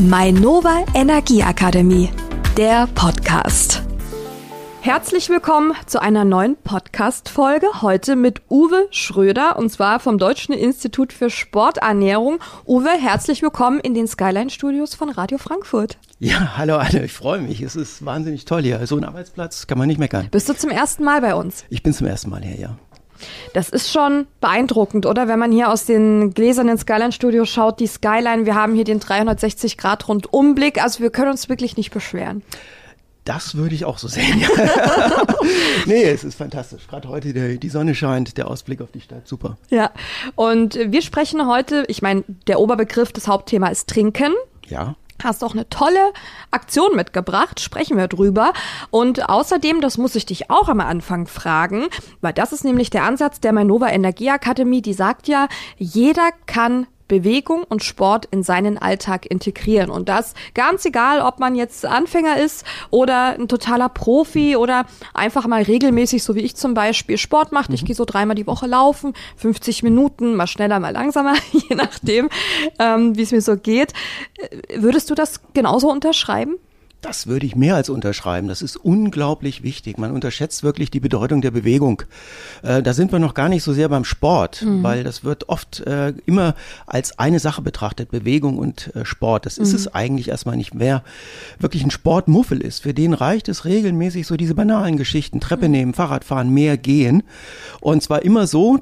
Mainova Energieakademie, der Podcast. Herzlich willkommen zu einer neuen Podcast-Folge. Heute mit Uwe Schröder und zwar vom Deutschen Institut für Sporternährung. Uwe, herzlich willkommen in den Skyline Studios von Radio Frankfurt. Ja, hallo Anne, ich freue mich. Es ist wahnsinnig toll hier. So ein Arbeitsplatz kann man nicht meckern. Bist du zum ersten Mal bei uns? Ich bin zum ersten Mal hier, ja. Das ist schon beeindruckend, oder? Wenn man hier aus den gläsernen Skyline-Studios schaut, die Skyline, wir haben hier den 360-Grad-Rundumblick, also wir können uns wirklich nicht beschweren. Das würde ich auch so sehen. Nee, es ist fantastisch. Gerade heute der, die Sonne scheint, der Ausblick auf die Stadt, super. Ja, und wir sprechen heute, ich meine, der Oberbegriff, das Hauptthema ist Trinken. Ja. Hast auch eine tolle Aktion mitgebracht, sprechen wir drüber. Und außerdem, das muss ich dich auch am Anfang fragen, weil das ist nämlich der Ansatz der Manova Energieakademie, die sagt ja, jeder kann Bewegung und Sport in seinen Alltag integrieren. Und das ganz egal, ob man jetzt Anfänger ist oder ein totaler Profi oder einfach mal regelmäßig, so wie ich zum Beispiel, Sport macht. Ich mhm. gehe so dreimal die Woche laufen, 50 Minuten, mal schneller, mal langsamer, je nachdem, ähm, wie es mir so geht. Würdest du das genauso unterschreiben? Das würde ich mehr als unterschreiben. Das ist unglaublich wichtig. Man unterschätzt wirklich die Bedeutung der Bewegung. Äh, da sind wir noch gar nicht so sehr beim Sport, mhm. weil das wird oft äh, immer als eine Sache betrachtet, Bewegung und äh, Sport. Das mhm. ist es eigentlich erstmal nicht. Wer wirklich ein Sportmuffel ist, für den reicht es regelmäßig so diese banalen Geschichten, Treppe mhm. nehmen, Fahrrad fahren, mehr gehen. Und zwar immer so,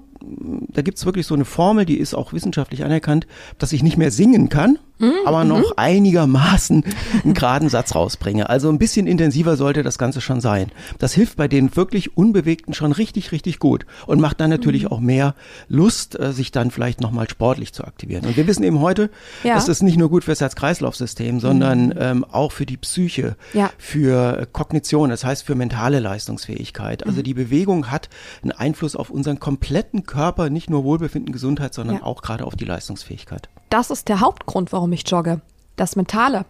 da gibt's wirklich so eine Formel, die ist auch wissenschaftlich anerkannt, dass ich nicht mehr singen kann, mhm. aber noch mhm. einigermaßen einen geraden Satz rausbringe. Also ein bisschen intensiver sollte das Ganze schon sein. Das hilft bei den wirklich Unbewegten schon richtig, richtig gut und macht dann natürlich mhm. auch mehr Lust, äh, sich dann vielleicht nochmal sportlich zu aktivieren. Und wir wissen eben heute, ja. dass das nicht nur gut fürs Herz-Kreislauf-System, sondern mhm. ähm, auch für die Psyche, ja. für Kognition, das heißt für mentale Leistungsfähigkeit. Also die Bewegung hat einen Einfluss auf unseren kompletten Körper, nicht nur Wohlbefinden, Gesundheit, sondern ja. auch gerade auf die Leistungsfähigkeit. Das ist der Hauptgrund, warum ich jogge. Das Mentale.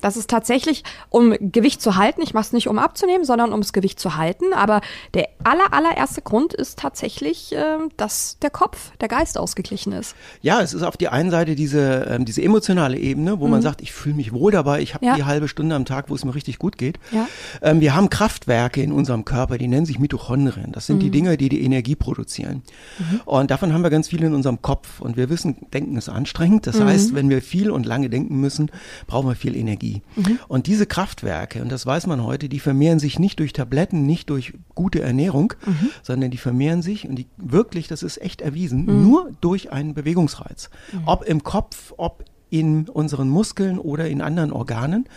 Das ist tatsächlich, um Gewicht zu halten. Ich mache es nicht, um abzunehmen, sondern um das Gewicht zu halten. Aber der aller, allererste Grund ist tatsächlich, äh, dass der Kopf, der Geist ausgeglichen ist. Ja, es ist auf die einen Seite diese, ähm, diese emotionale Ebene, wo mhm. man sagt, ich fühle mich wohl dabei, ich habe ja. die halbe Stunde am Tag, wo es mir richtig gut geht. Ja. Ähm, wir haben Kraftwerke in unserem Körper, die nennen sich Mitochondrien. Das sind mhm. die Dinge, die die Energie produzieren. Mhm. Und davon haben wir ganz viel in unserem Kopf. Und wir wissen, Denken ist anstrengend. Das mhm. heißt, wenn wir viel und lange denken müssen, brauchen wir viel Energie. Energie. Mhm. Und diese Kraftwerke, und das weiß man heute, die vermehren sich nicht durch Tabletten, nicht durch gute Ernährung, mhm. sondern die vermehren sich und die wirklich, das ist echt erwiesen, mhm. nur durch einen Bewegungsreiz. Mhm. Ob im Kopf, ob in unseren Muskeln oder in anderen Organen.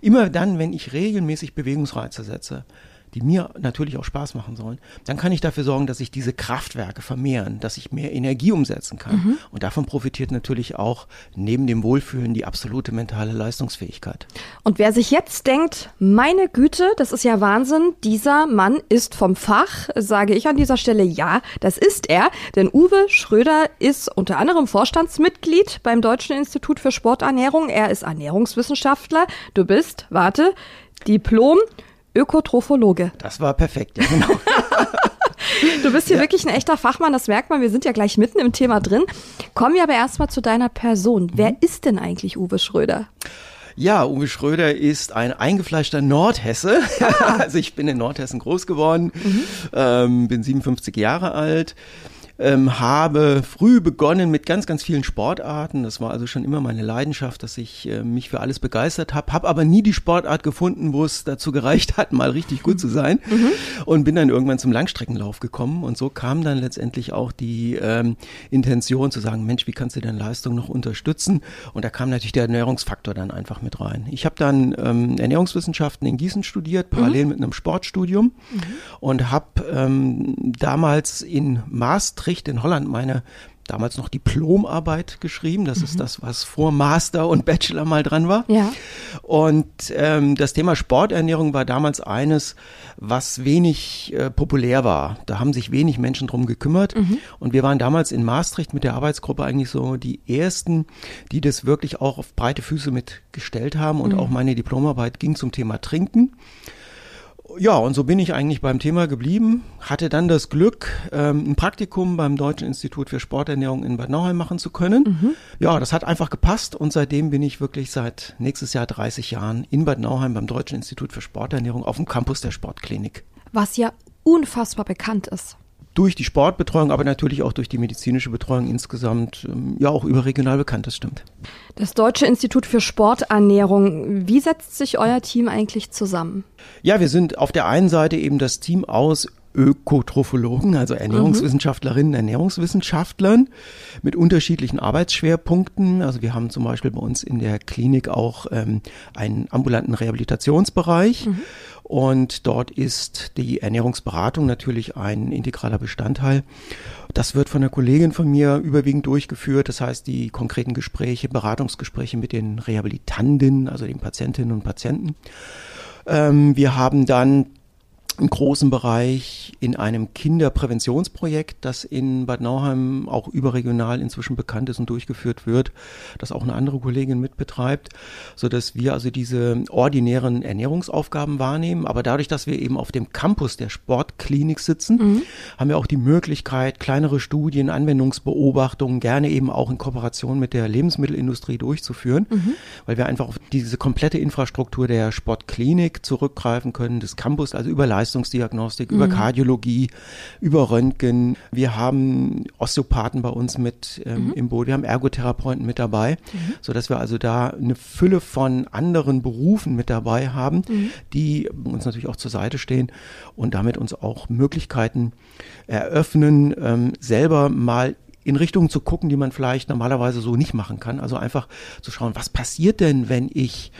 Immer dann, wenn ich regelmäßig Bewegungsreize setze, die mir natürlich auch Spaß machen sollen, dann kann ich dafür sorgen, dass sich diese Kraftwerke vermehren, dass ich mehr Energie umsetzen kann. Mhm. Und davon profitiert natürlich auch neben dem Wohlfühlen die absolute mentale Leistungsfähigkeit. Und wer sich jetzt denkt, meine Güte, das ist ja Wahnsinn, dieser Mann ist vom Fach, sage ich an dieser Stelle ja, das ist er, denn Uwe Schröder ist unter anderem Vorstandsmitglied beim Deutschen Institut für Sporternährung. Er ist Ernährungswissenschaftler. Du bist, warte, Diplom Ökotrophologe. Das war perfekt, ja genau. Du bist hier ja. wirklich ein echter Fachmann, das merkt man. Wir sind ja gleich mitten im Thema drin. Kommen wir aber erstmal zu deiner Person. Mhm. Wer ist denn eigentlich Uwe Schröder? Ja, Uwe Schröder ist ein eingefleischter Nordhesse. Ah. Also ich bin in Nordhessen groß geworden, mhm. ähm, bin 57 Jahre alt ähm, habe früh begonnen mit ganz, ganz vielen Sportarten. Das war also schon immer meine Leidenschaft, dass ich äh, mich für alles begeistert habe, habe aber nie die Sportart gefunden, wo es dazu gereicht hat, mal richtig gut zu sein mhm. und bin dann irgendwann zum Langstreckenlauf gekommen und so kam dann letztendlich auch die ähm, Intention zu sagen, Mensch, wie kannst du deine Leistung noch unterstützen? Und da kam natürlich der Ernährungsfaktor dann einfach mit rein. Ich habe dann ähm, Ernährungswissenschaften in Gießen studiert, parallel mhm. mit einem Sportstudium mhm. und habe ähm, damals in Maastricht Maastricht in Holland meine damals noch Diplomarbeit geschrieben. Das mhm. ist das, was vor Master und Bachelor mal dran war. Ja. Und ähm, das Thema Sporternährung war damals eines, was wenig äh, populär war. Da haben sich wenig Menschen drum gekümmert. Mhm. Und wir waren damals in Maastricht mit der Arbeitsgruppe eigentlich so die ersten, die das wirklich auch auf breite Füße mitgestellt haben. Und mhm. auch meine Diplomarbeit ging zum Thema Trinken. Ja, und so bin ich eigentlich beim Thema geblieben, hatte dann das Glück, ähm, ein Praktikum beim Deutschen Institut für Sporternährung in Bad Nauheim machen zu können. Mhm. Ja, das hat einfach gepasst und seitdem bin ich wirklich seit nächstes Jahr 30 Jahren in Bad Nauheim beim Deutschen Institut für Sporternährung auf dem Campus der Sportklinik. Was ja unfassbar bekannt ist durch die Sportbetreuung, aber natürlich auch durch die medizinische Betreuung insgesamt ähm, ja auch überregional bekannt, das stimmt. Das Deutsche Institut für Sporternährung, wie setzt sich euer Team eigentlich zusammen? Ja, wir sind auf der einen Seite eben das Team aus Ökotrophologen, also Ernährungswissenschaftlerinnen, Ernährungswissenschaftlern mit unterschiedlichen Arbeitsschwerpunkten. Also wir haben zum Beispiel bei uns in der Klinik auch ähm, einen ambulanten Rehabilitationsbereich. Mhm. Und dort ist die Ernährungsberatung natürlich ein integraler Bestandteil. Das wird von einer Kollegin von mir überwiegend durchgeführt. Das heißt, die konkreten Gespräche, Beratungsgespräche mit den Rehabilitanten, also den Patientinnen und Patienten. Ähm, wir haben dann im großen Bereich in einem Kinderpräventionsprojekt, das in Bad Nauheim auch überregional inzwischen bekannt ist und durchgeführt wird, das auch eine andere Kollegin mitbetreibt, so dass wir also diese ordinären Ernährungsaufgaben wahrnehmen. Aber dadurch, dass wir eben auf dem Campus der Sportklinik sitzen, mhm. haben wir auch die Möglichkeit, kleinere Studien, Anwendungsbeobachtungen gerne eben auch in Kooperation mit der Lebensmittelindustrie durchzuführen, mhm. weil wir einfach auf diese komplette Infrastruktur der Sportklinik zurückgreifen können, des Campus, also über Leistung Leistungsdiagnostik, mhm. über Kardiologie, über Röntgen. Wir haben Osteopathen bei uns mit ähm, mhm. im Boot, wir haben Ergotherapeuten mit dabei, mhm. so dass wir also da eine Fülle von anderen Berufen mit dabei haben, mhm. die uns natürlich auch zur Seite stehen und damit uns auch Möglichkeiten eröffnen, ähm, selber mal in Richtungen zu gucken, die man vielleicht normalerweise so nicht machen kann. Also einfach zu schauen, was passiert denn, wenn ich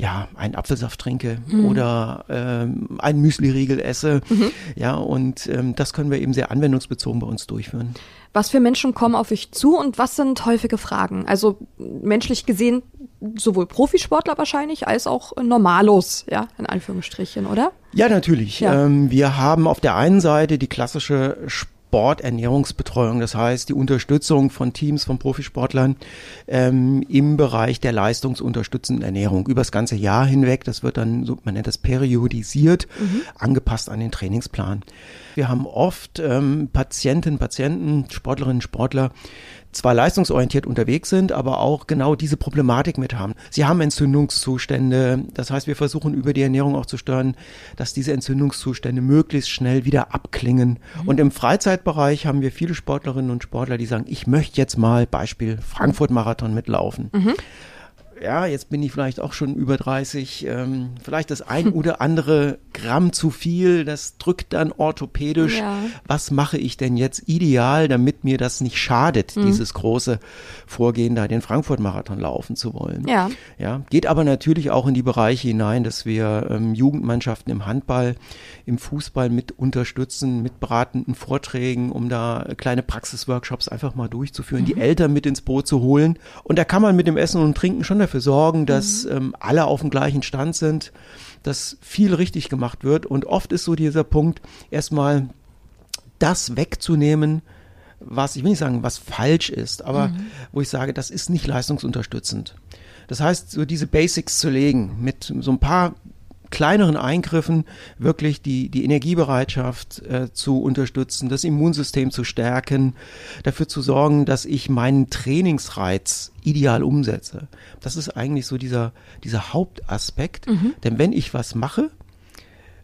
ja, einen Apfelsaft trinke mhm. oder ähm, einen Müsli-Riegel esse. Mhm. Ja, und ähm, das können wir eben sehr anwendungsbezogen bei uns durchführen. Was für Menschen kommen auf euch zu und was sind häufige Fragen? Also menschlich gesehen sowohl Profisportler wahrscheinlich als auch Normalos, ja, in Anführungsstrichen, oder? Ja, natürlich. Ja. Ähm, wir haben auf der einen Seite die klassische Sport Sporternährungsbetreuung, das heißt die Unterstützung von Teams, von Profisportlern ähm, im Bereich der leistungsunterstützenden Ernährung über das ganze Jahr hinweg. Das wird dann, so, man nennt das periodisiert, mhm. angepasst an den Trainingsplan. Wir haben oft ähm, Patientinnen, Patienten, Sportlerinnen, Sportler, zwar leistungsorientiert unterwegs sind, aber auch genau diese Problematik mit haben. Sie haben Entzündungszustände. Das heißt, wir versuchen über die Ernährung auch zu steuern, dass diese Entzündungszustände möglichst schnell wieder abklingen. Mhm. Und im Freizeitbereich haben wir viele Sportlerinnen und Sportler, die sagen, ich möchte jetzt mal Beispiel Frankfurt Marathon mitlaufen. Mhm ja, jetzt bin ich vielleicht auch schon über 30, ähm, vielleicht das ein oder andere Gramm zu viel, das drückt dann orthopädisch. Ja. Was mache ich denn jetzt ideal, damit mir das nicht schadet, mhm. dieses große Vorgehen, da den Frankfurt-Marathon laufen zu wollen? Ja. ja. Geht aber natürlich auch in die Bereiche hinein, dass wir ähm, Jugendmannschaften im Handball, im Fußball mit unterstützen, mit beratenden Vorträgen, um da kleine Praxisworkshops einfach mal durchzuführen, mhm. die Eltern mit ins Boot zu holen. Und da kann man mit dem Essen und Trinken schon dafür sorgen, dass mhm. ähm, alle auf dem gleichen Stand sind, dass viel richtig gemacht wird. Und oft ist so dieser Punkt, erstmal das wegzunehmen, was, ich will nicht sagen, was falsch ist, aber mhm. wo ich sage, das ist nicht leistungsunterstützend. Das heißt, so diese Basics zu legen mit so ein paar kleineren Eingriffen wirklich die, die Energiebereitschaft äh, zu unterstützen, das Immunsystem zu stärken, dafür zu sorgen, dass ich meinen Trainingsreiz ideal umsetze. Das ist eigentlich so dieser, dieser Hauptaspekt. Mhm. Denn wenn ich was mache,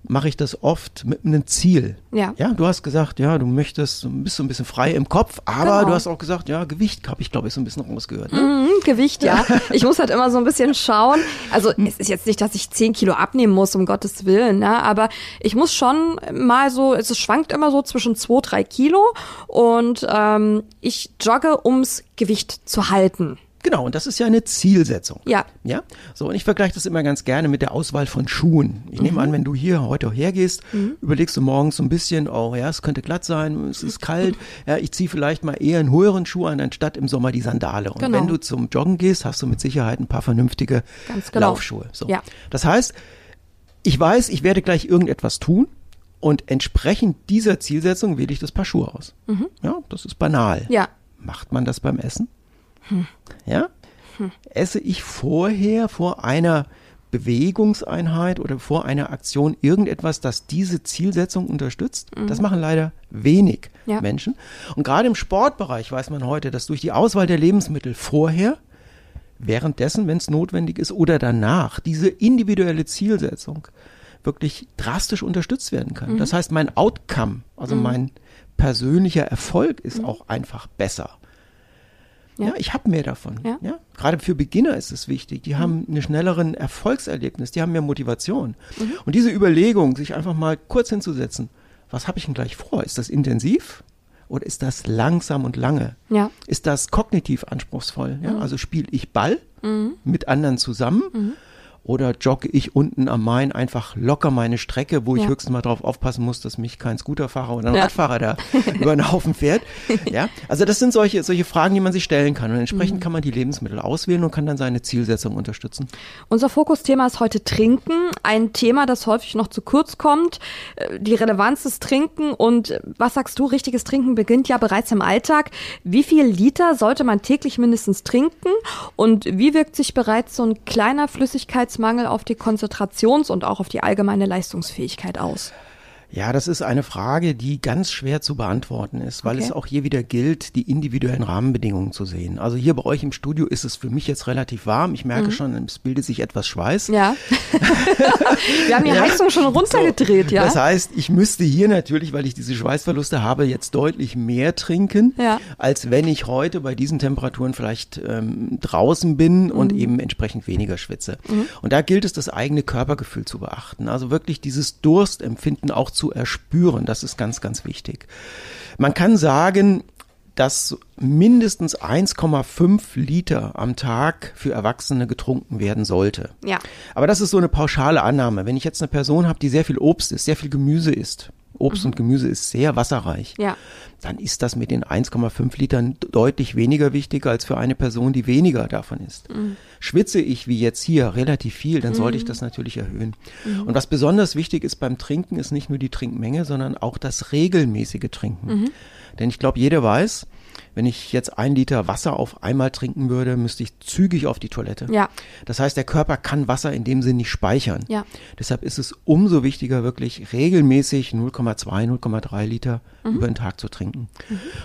mache ich das oft mit einem Ziel. Ja. Ja, du hast gesagt, ja, du möchtest, bist so ein bisschen frei im Kopf, aber genau. du hast auch gesagt, ja, Gewicht habe ich, glaube ich, so ein bisschen rausgehört. Ne? Mhm, Gewicht, ja. ich muss halt immer so ein bisschen schauen. Also es ist jetzt nicht, dass ich zehn Kilo abnehmen muss, um Gottes Willen, ne? aber ich muss schon mal so, es schwankt immer so zwischen zwei, drei Kilo und ähm, ich jogge, ums Gewicht zu halten. Genau, und das ist ja eine Zielsetzung. Ja. Ja. So, und ich vergleiche das immer ganz gerne mit der Auswahl von Schuhen. Ich mhm. nehme an, wenn du hier heute hergehst, mhm. überlegst du morgens so ein bisschen, oh ja, es könnte glatt sein, es ist kalt, ja, ich ziehe vielleicht mal eher einen höheren Schuh an, anstatt im Sommer die Sandale. Und genau. wenn du zum Joggen gehst, hast du mit Sicherheit ein paar vernünftige genau. Laufschuhe. So. Ja. Das heißt, ich weiß, ich werde gleich irgendetwas tun. Und entsprechend dieser Zielsetzung wähle ich das Paar Schuhe aus. Mhm. Ja, das ist banal. Ja. Macht man das beim Essen? Hm. Ja? Hm. Esse ich vorher vor einer Bewegungseinheit oder vor einer Aktion irgendetwas, das diese Zielsetzung unterstützt. Das machen leider wenig Ja. Menschen. Und gerade im Sportbereich weiß man heute, dass durch die Auswahl der Lebensmittel vorher, währenddessen, wenn es notwendig ist, oder danach diese individuelle Zielsetzung wirklich drastisch unterstützt werden kann. Das heißt, mein Outcome, also mein persönlicher Erfolg ist auch einfach besser. Ja, Ja. ich habe mehr davon. Ja. Ja. Gerade für Beginner ist es wichtig. Die haben einen schnelleren Erfolgserlebnis, die haben mehr Motivation. Und diese Überlegung, sich einfach mal kurz hinzusetzen, was habe ich denn gleich vor? Ist das intensiv oder ist das langsam und lange? Ja. Ist das kognitiv anspruchsvoll? Ja? Also spiele ich Ball mit anderen zusammen oder jogge ich unten am Main einfach locker meine Strecke, wo ich Ja. höchstens mal drauf aufpassen muss, dass mich kein Scooterfahrer oder ein Ja. Radfahrer da über den Haufen fährt. Ja, also das sind solche, solche Fragen, die man sich stellen kann. Und Mhm. entsprechend kann man die Lebensmittel auswählen und kann dann seine Zielsetzung unterstützen. Unser Fokusthema ist heute Trinken, ein Thema, das häufig noch zu kurz kommt. Äh, Die Relevanz des Trinken und äh, was sagst du, richtiges Trinken beginnt ja bereits im Alltag. Wie viel Liter sollte man täglich mindestens trinken und wie wirkt sich bereits so ein kleiner Flüssigkeitsmangel auf die Konzentrations- und auch auf die allgemeine Leistungsfähigkeit aus? Ja, das ist eine Frage, die ganz schwer zu beantworten ist, weil Okay. es auch hier wieder gilt, die individuellen Rahmenbedingungen zu sehen. Also hier bei euch im Studio ist es für mich jetzt relativ warm. Ich merke schon, es bildet sich etwas Schweiß. Mhm. Ja. Wir haben die Ja. Heizung schon runtergedreht, ja? Das heißt, ich müsste hier natürlich, weil ich diese Schweißverluste habe, jetzt deutlich mehr trinken, Ja. als wenn ich heute bei diesen Temperaturen vielleicht ähm, draußen bin und Mhm. eben entsprechend weniger schwitze. Und da gilt es, das eigene Körpergefühl zu beachten. Also wirklich dieses Durstempfinden auch zu erspüren. Das ist ganz, ganz wichtig. Man kann sagen, dass mindestens 1,5 Liter am Tag für Erwachsene getrunken werden sollte. Ja. Aber das ist so eine pauschale Annahme. Wenn ich jetzt eine Person habe, die sehr viel Obst isst, sehr viel Gemüse isst, Obst und Gemüse ist sehr wasserreich, Ja. dann ist das mit den 1,5 Litern deutlich weniger wichtig als für eine Person, die weniger davon isst. Schwitze ich wie jetzt hier relativ viel, dann sollte ich das natürlich erhöhen. Und was besonders wichtig ist beim Trinken, ist nicht nur die Trinkmenge, sondern auch das regelmäßige Trinken. Denn ich glaube, jeder weiß, wenn ich jetzt ein Liter Wasser auf einmal trinken würde, müsste ich zügig auf die Toilette. Ja. Das heißt, der Körper kann Wasser in dem Sinn nicht speichern. Ja. Deshalb ist es umso wichtiger, wirklich regelmäßig 0,2, 0,3 Liter Mhm. über den Tag zu trinken.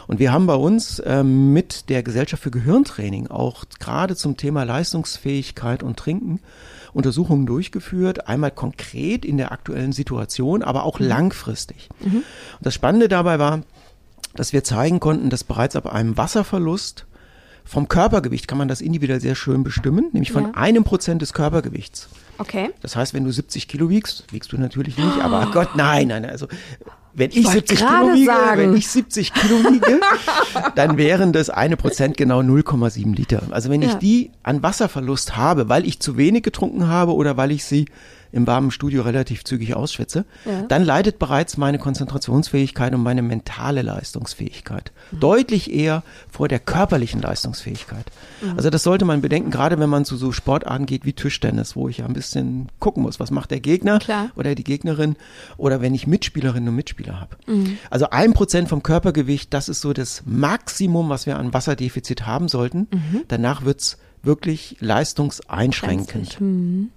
Und wir haben bei uns ähm, mit der Gesellschaft für Gehirntraining auch gerade zum Thema Leistungsfähigkeit und Trinken Untersuchungen durchgeführt, einmal konkret in der aktuellen Situation, aber Mhm. auch langfristig. Und das Spannende dabei war, dass wir zeigen konnten, dass bereits ab einem Wasserverlust vom Körpergewicht kann man das individuell sehr schön bestimmen, nämlich von Ja. einem Prozent des Körpergewichts. Okay. Das heißt, wenn du 70 Kilo wiegst, wiegst du natürlich nicht, aber Gott, nein, nein, also wenn ich, wollte 70 Kilo wiege, sagen. wenn ich 70 Kilo wiege, dann wären das eine Prozent genau 0,7 Liter. Also wenn ich Ja. die an Wasserverlust habe, weil ich zu wenig getrunken habe oder weil ich sie im warmen Studio relativ zügig ausschwitze, Ja. dann leidet bereits meine Konzentrationsfähigkeit und meine mentale Leistungsfähigkeit Mhm. deutlich eher vor der körperlichen Leistungsfähigkeit. Mhm. Also das sollte man bedenken, gerade wenn man zu so Sportarten geht wie Tischtennis, wo ich ja ein bisschen gucken muss, was macht der Gegner Klar. oder die Gegnerin oder wenn ich Mitspielerinnen und Mitspieler habe. Mhm. Also ein Prozent vom Körpergewicht, das ist so das Maximum, was wir an Wasserdefizit haben sollten. Mhm. Danach wird's wirklich leistungseinschränkend.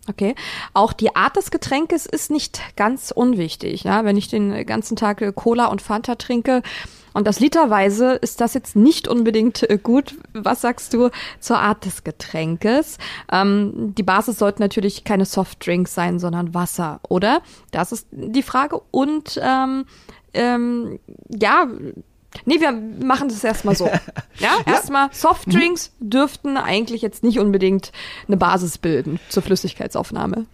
Okay. Auch die Art des Getränkes ist nicht ganz unwichtig. Ja? Wenn ich den ganzen Tag äh, Cola und Fanta trinke und das literweise, ist das jetzt nicht unbedingt äh, gut. Was sagst du zur Art des Getränkes? Ähm, die Basis sollten natürlich keine Softdrinks sein, sondern Wasser, oder? Das ist die Frage. Und ähm, ähm, ja, Nee, wir machen das erstmal so. Ja, erstmal Softdrinks dürften eigentlich jetzt nicht unbedingt eine Basis bilden zur Flüssigkeitsaufnahme.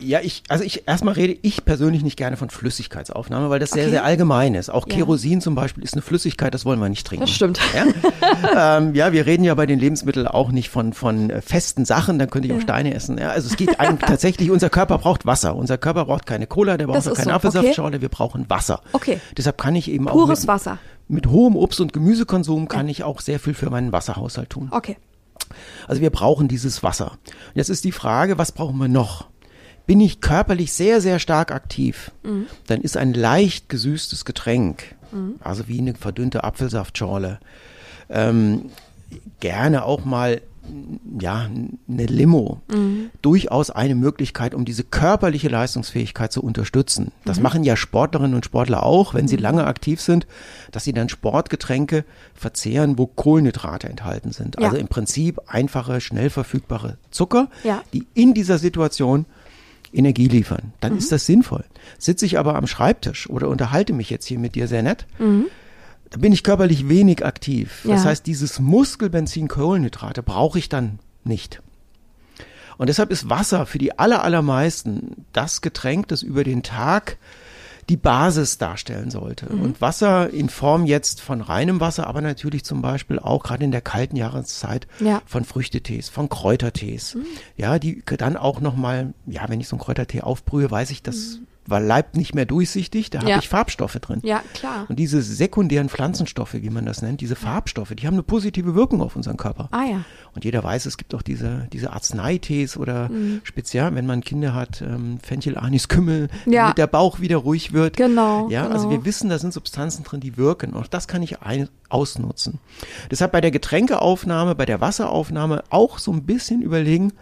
Ja, ich, also ich, erstmal rede ich persönlich nicht gerne von Flüssigkeitsaufnahme, weil das sehr, Okay. sehr allgemein ist. Auch Ja. Kerosin zum Beispiel ist eine Flüssigkeit, das wollen wir nicht trinken. Das stimmt. Ja, ähm, ja wir reden ja bei den Lebensmitteln auch nicht von, von äh, festen Sachen, dann könnte ich auch Steine essen. Ja, also es geht eigentlich tatsächlich, unser Körper braucht Wasser. Unser Körper braucht keine Cola, der braucht auch keine so, Apfelsaftschorle, wir brauchen Wasser. Okay. Deshalb kann ich eben auch Pures mit, Wasser. mit hohem Obst- und Gemüsekonsum kann ich auch sehr viel für meinen Wasserhaushalt tun. Okay. Also wir brauchen dieses Wasser. Jetzt ist die Frage, was brauchen wir noch? Bin ich körperlich sehr, sehr stark aktiv, dann ist ein leicht gesüßtes Getränk, also wie eine verdünnte Apfelsaftschorle, ähm, gerne auch mal ja, eine Limo mhm. durchaus eine Möglichkeit, um diese körperliche Leistungsfähigkeit zu unterstützen. Das mhm. machen ja Sportlerinnen und Sportler auch, wenn sie mhm. lange aktiv sind, dass sie dann Sportgetränke verzehren, wo Kohlenhydrate enthalten sind. Ja. Also im Prinzip einfache, schnell verfügbare Zucker, ja. die in dieser Situation Energie liefern. Dann mhm. ist das sinnvoll. Sitze ich aber am Schreibtisch oder unterhalte mich jetzt hier mit dir sehr nett, mhm da bin ich körperlich wenig aktiv. Ja. Das heißt, dieses Muskelbenzin Kohlenhydrate brauche ich dann nicht. Und deshalb ist Wasser für die aller, allermeisten das Getränk, das über den Tag die Basis darstellen sollte. Mhm. Und Wasser in Form jetzt von reinem Wasser, aber natürlich zum Beispiel auch gerade in der kalten Jahreszeit ja. von Früchtetees, von Kräutertees. Mhm. Ja, die dann auch nochmal, ja, wenn ich so einen Kräutertee aufbrühe, weiß ich, dass weil Leib nicht mehr durchsichtig, da ja. habe ich Farbstoffe drin. Ja, klar. Und diese sekundären Pflanzenstoffe, wie man das nennt, diese Farbstoffe, die haben eine positive Wirkung auf unseren Körper. Ah ja. Und jeder weiß, es gibt auch diese, diese Arzneitees oder mhm. speziell, wenn man Kinder hat, ähm, Fenchel, Anis, Kümmel, ja. damit der Bauch wieder ruhig wird. Genau. Ja, genau. also wir wissen, da sind Substanzen drin, die wirken. Und das kann ich ein, ausnutzen. Deshalb bei der Getränkeaufnahme, bei der Wasseraufnahme auch so ein bisschen überlegen,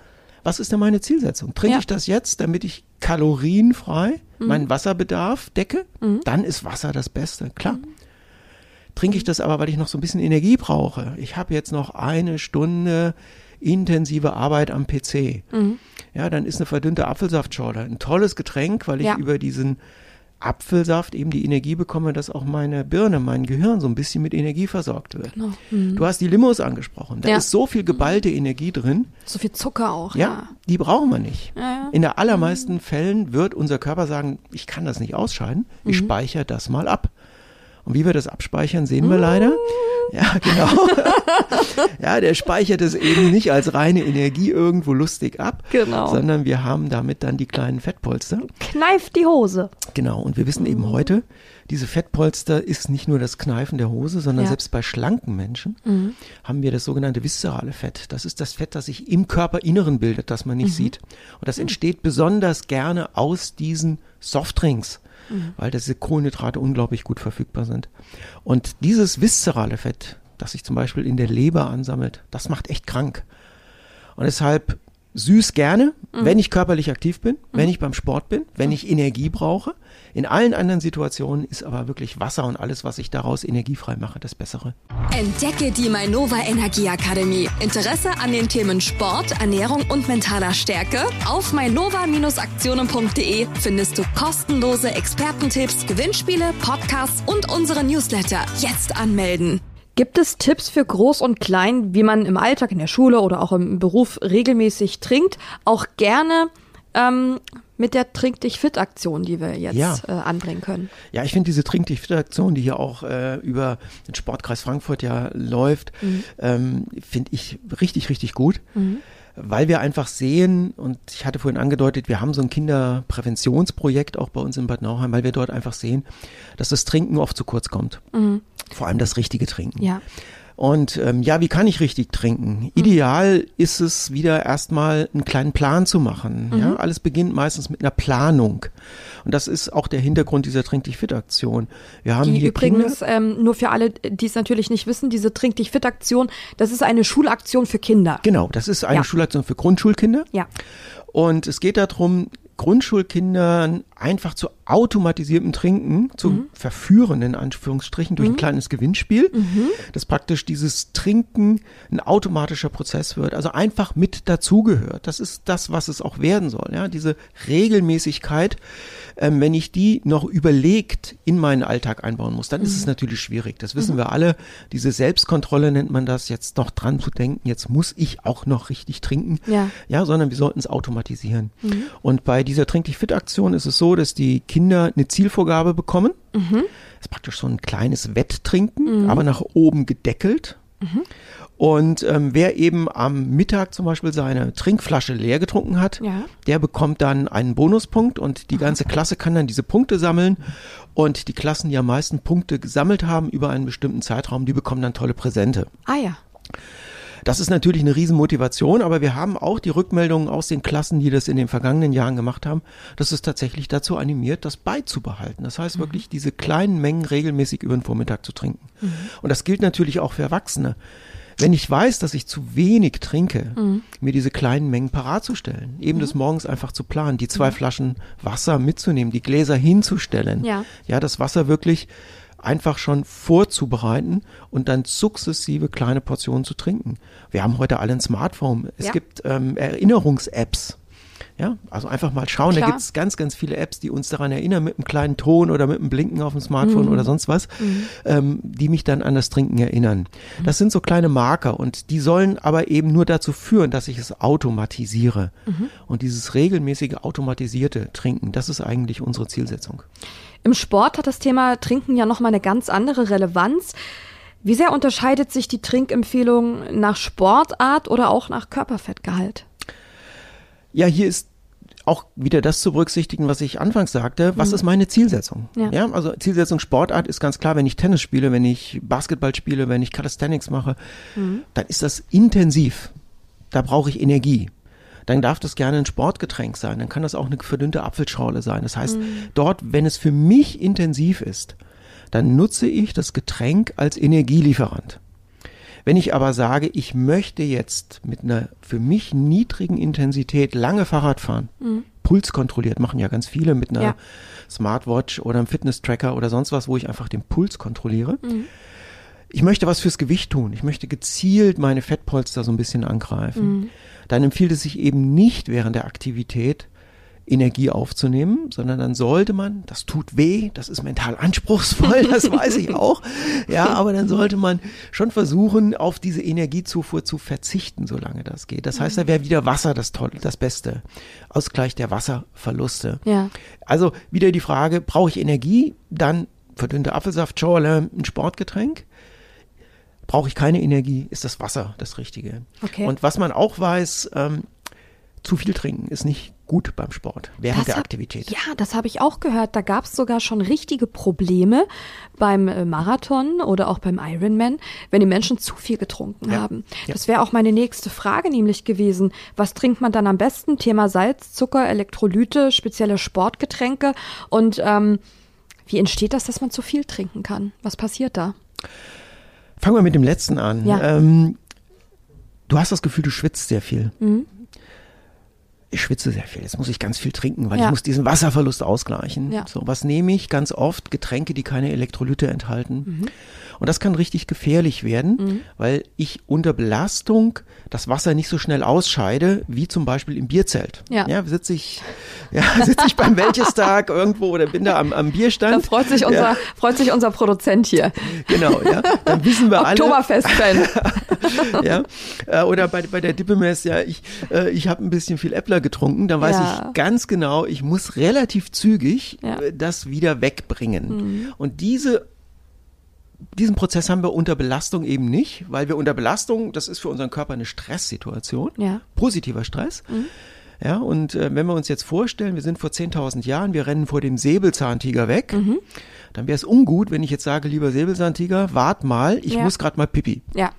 was ist denn meine Zielsetzung? Trinke ja. ich das jetzt, damit ich kalorienfrei mhm. meinen Wasserbedarf decke? Mhm. Dann ist Wasser das Beste, klar. Mhm. Trinke ich das aber, weil ich noch so ein bisschen Energie brauche? Ich habe jetzt noch eine Stunde intensive Arbeit am PC. Mhm. Ja, dann ist eine verdünnte Apfelsaftschorle ein tolles Getränk, weil ich ja. über diesen Apfelsaft eben die Energie bekomme, dass auch meine Birne, mein Gehirn so ein bisschen mit Energie versorgt wird. Genau. Mhm. Du hast die Limos angesprochen. Da ja. ist so viel geballte Energie drin. So viel Zucker auch. Ja, ja. die brauchen wir nicht. Ja, In der allermeisten mhm. Fällen wird unser Körper sagen, ich kann das nicht ausscheiden, ich mhm. speichere das mal ab. Und wie wir das abspeichern, sehen wir leider. Uh. Ja, genau. ja, der speichert es eben nicht als reine Energie irgendwo lustig ab, genau. sondern wir haben damit dann die kleinen Fettpolster. Kneift die Hose. Genau. Und wir wissen eben heute, diese Fettpolster ist nicht nur das Kneifen der Hose, sondern ja. selbst bei schlanken Menschen mhm. haben wir das sogenannte viszerale Fett. Das ist das Fett, das sich im Körperinneren bildet, das man nicht mhm. sieht. Und das entsteht besonders gerne aus diesen Softdrinks mhm. weil diese Kohlenhydrate unglaublich gut verfügbar sind. Und dieses viszerale Fett, das sich zum Beispiel in der Leber ansammelt, das macht echt krank. Und deshalb süß gerne, mhm. wenn ich körperlich aktiv bin, mhm. wenn ich beim Sport bin, wenn mhm. ich Energie brauche. In allen anderen Situationen ist aber wirklich Wasser und alles, was ich daraus energiefrei mache, das Bessere. Entdecke die Mainova Energieakademie. Interesse an den Themen Sport, Ernährung und mentaler Stärke? Auf mainova-aktionen.de findest du kostenlose Expertentipps, Gewinnspiele, Podcasts und unsere Newsletter. Jetzt anmelden. Gibt es Tipps für Groß und Klein, wie man im Alltag, in der Schule oder auch im Beruf regelmäßig trinkt? Auch gerne ähm, mit der Trink dich fit Aktion, die wir jetzt ja. äh, anbringen können. Ja, ich finde diese Trink dich fit Aktion, die hier auch äh, über den Sportkreis Frankfurt ja läuft, mhm. ähm, finde ich richtig, richtig gut. Mhm weil wir einfach sehen, und ich hatte vorhin angedeutet, wir haben so ein Kinderpräventionsprojekt auch bei uns in Bad Nauheim, weil wir dort einfach sehen, dass das Trinken oft zu kurz kommt. Mhm. Vor allem das richtige Trinken. Ja. Und ähm, ja, wie kann ich richtig trinken? Ideal ist es wieder erstmal einen kleinen Plan zu machen. Mhm. Ja, alles beginnt meistens mit einer Planung. Und das ist auch der Hintergrund dieser Trink dich fit Aktion. Wir haben die hier übrigens Kinder, ähm, nur für alle, die es natürlich nicht wissen, diese Trink dich fit Aktion, das ist eine Schulaktion für Kinder. Genau, das ist eine ja. Schulaktion für Grundschulkinder. Ja. Und es geht darum, Grundschulkindern einfach zu automatisiertem Trinken zu mhm. verführen, in Anführungsstrichen, durch mhm. ein kleines Gewinnspiel, mhm. dass praktisch dieses Trinken ein automatischer Prozess wird, also einfach mit dazugehört. Das ist das, was es auch werden soll. Ja? Diese Regelmäßigkeit, ähm, wenn ich die noch überlegt in meinen Alltag einbauen muss, dann ist es mhm. natürlich schwierig. Das wissen mhm. wir alle. Diese Selbstkontrolle nennt man das, jetzt noch dran zu denken, jetzt muss ich auch noch richtig trinken. Ja, ja sondern wir sollten es automatisieren. Mhm. Und bei dieser Trink dich fit Aktion ist es so, dass die Kinder eine Zielvorgabe bekommen. Mhm. Das ist praktisch so ein kleines Wetttrinken, mhm. aber nach oben gedeckelt. Und ähm, wer eben am Mittag zum Beispiel seine Trinkflasche leer getrunken hat, ja. der bekommt dann einen Bonuspunkt und die ganze Klasse kann dann diese Punkte sammeln. Und die Klassen, die am meisten Punkte gesammelt haben über einen bestimmten Zeitraum, die bekommen dann tolle Präsente. Ah ja. Das ist natürlich eine Riesenmotivation, aber wir haben auch die Rückmeldungen aus den Klassen, die das in den vergangenen Jahren gemacht haben, dass es tatsächlich dazu animiert, das beizubehalten. Das heißt mhm. wirklich, diese kleinen Mengen regelmäßig über den Vormittag zu trinken. Mhm. Und das gilt natürlich auch für Erwachsene. Wenn ich weiß, dass ich zu wenig trinke, mhm. mir diese kleinen Mengen parat zu stellen, eben mhm. des Morgens einfach zu planen, die zwei mhm. Flaschen Wasser mitzunehmen, die Gläser hinzustellen, ja, ja das Wasser wirklich einfach schon vorzubereiten und dann sukzessive kleine Portionen zu trinken. Wir haben heute alle ein Smartphone. Es Ja. gibt ähm, Erinnerungs-Apps. Ja, also einfach mal schauen. Da Klar. gibt es ganz, ganz viele Apps, die uns daran erinnern, mit einem kleinen Ton oder mit einem Blinken auf dem Smartphone Mhm. oder sonst was, ähm, die mich dann an das Trinken erinnern. Das sind so kleine Marker und die sollen aber eben nur dazu führen, dass ich es automatisiere. Mhm. Und dieses regelmäßige automatisierte Trinken, das ist eigentlich unsere Zielsetzung. Im Sport hat das Thema Trinken ja nochmal eine ganz andere Relevanz. Wie sehr unterscheidet sich die Trinkempfehlung nach Sportart oder auch nach Körperfettgehalt? Ja, hier ist auch wieder das zu berücksichtigen, was ich anfangs sagte. Was ist meine Zielsetzung? Ja. also Zielsetzung Sportart ist ganz klar, wenn ich Tennis spiele, wenn ich Basketball spiele, wenn ich Calisthenics mache, dann ist das intensiv. Da brauche ich Energie. Dann darf das gerne ein Sportgetränk sein. Dann kann das auch eine verdünnte Apfelschorle sein. Das heißt, dort, wenn es für mich intensiv ist, dann nutze ich das Getränk als Energielieferant. Wenn ich aber sage, ich möchte jetzt mit einer für mich niedrigen Intensität lange Fahrrad fahren, Puls kontrolliert, machen ja ganz viele mit einer Mhm. Ja. Smartwatch oder einem Fitness-Tracker oder sonst was, wo ich einfach den Puls kontrolliere. Ich möchte was fürs Gewicht tun. Ich möchte gezielt meine Fettpolster so ein bisschen angreifen. Dann empfiehlt es sich eben nicht während der Aktivität Energie aufzunehmen, sondern dann sollte man, das tut weh, das ist mental anspruchsvoll, das weiß ich auch, ja, aber dann sollte man schon versuchen, auf diese Energiezufuhr zu verzichten, solange das geht. Das heißt, da wäre wieder Wasser das Tolle, das Beste. Ausgleich der Wasserverluste. Ja. Also wieder die Frage, brauche ich Energie? Dann verdünnte Apfelsaft, Schorle, ein Sportgetränk. Brauche ich keine Energie, ist das Wasser das Richtige. Okay. Und was man auch weiß, ähm, zu viel trinken ist nicht gut beim Sport, während Das der hab- Aktivität. Ja, das habe ich auch gehört. Da gab es sogar schon richtige Probleme beim äh, Marathon oder auch beim Ironman, wenn die Menschen zu viel getrunken Ja, haben. ja. Das wäre auch meine nächste Frage nämlich gewesen. Was trinkt man dann am besten? Thema Salz, Zucker, Elektrolyte, spezielle Sportgetränke und ähm, wie entsteht das, dass man zu viel trinken kann? Was passiert da? Fangen wir mit dem letzten an. Ja. Ähm, du hast das Gefühl, du schwitzt sehr viel. Mhm. Ich schwitze sehr viel. Jetzt muss ich ganz viel trinken, weil Ja. ich muss diesen Wasserverlust ausgleichen. Ja. So, was nehme ich? Ganz oft Getränke, die keine Elektrolyte enthalten. Mhm. Und das kann richtig gefährlich werden, weil ich unter Belastung das Wasser nicht so schnell ausscheide, wie zum Beispiel im Bierzelt. Ja. ja sitze ich, ja, sitze ich beim Wäldchestag irgendwo oder bin da am, am Da Bierstand. freut sich unser, Ja, freut sich unser Produzent hier. genau, ja. Dann wissen wir alle. Oktoberfest-Fan. ja, äh, oder bei, bei der Dippemess, ja, ich, äh, ich habe ein bisschen viel Äppler getrunken, dann weiß Ja. ich ganz genau, ich muss relativ zügig Ja. äh, das wieder wegbringen. Und diese diesen Prozess haben wir unter Belastung eben nicht, weil wir unter Belastung, das ist für unseren Körper eine Stresssituation, Ja. positiver Stress. Ja, und äh, wenn wir uns jetzt vorstellen, wir sind vor 10.000 Jahren, wir rennen vor dem Säbelzahntiger weg, dann wäre es ungut, wenn ich jetzt sage, lieber Säbelzahntiger, wart mal, ich Ja. muss gerade mal pipi. Ja.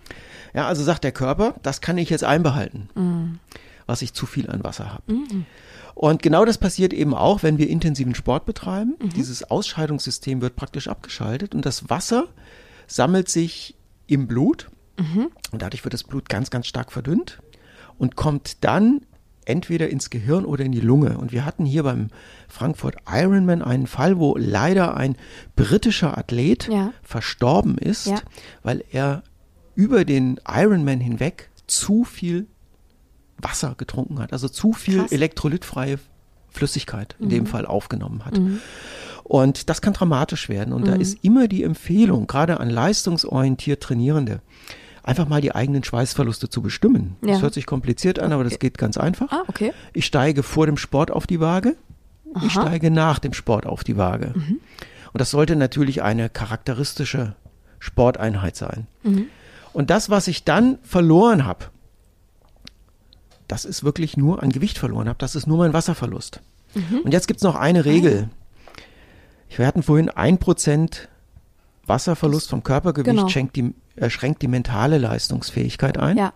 Ja, also sagt der Körper, das kann ich jetzt einbehalten, was ich zu viel an Wasser habe. Und genau das passiert eben auch, wenn wir intensiven Sport betreiben. Dieses Ausscheidungssystem wird praktisch abgeschaltet und das Wasser sammelt sich im Blut und dadurch wird das Blut ganz, ganz stark verdünnt und kommt dann entweder ins Gehirn oder in die Lunge. Und wir hatten hier beim Frankfurt Ironman einen Fall, wo leider ein britischer Athlet Ja. verstorben ist, Ja. weil er über den Ironman hinweg zu viel Wasser getrunken hat, also zu viel Krass. Mhm. elektrolytfreie Flüssigkeit in dem Fall aufgenommen hat. Und das kann dramatisch werden. Und Mhm. da ist immer die Empfehlung, gerade an leistungsorientiert Trainierende, einfach mal die eigenen Schweißverluste zu bestimmen. Ja. Das hört sich kompliziert an, aber das geht ganz einfach. Ah, okay. Ich steige vor dem Sport auf die Waage. Ich Aha. Mhm. steige nach dem Sport auf die Waage. Und das sollte natürlich eine charakteristische Sporteinheit sein. Mhm. Und das, was ich dann verloren habe, das ist wirklich nur an Gewicht verloren habe, das ist nur mein Wasserverlust. Mhm. Und jetzt gibt's noch eine Regel. Wir hatten vorhin ein Prozent Wasserverlust vom Körpergewicht Genau. schenkt die, äh, schränkt die mentale Leistungsfähigkeit ein. Ja.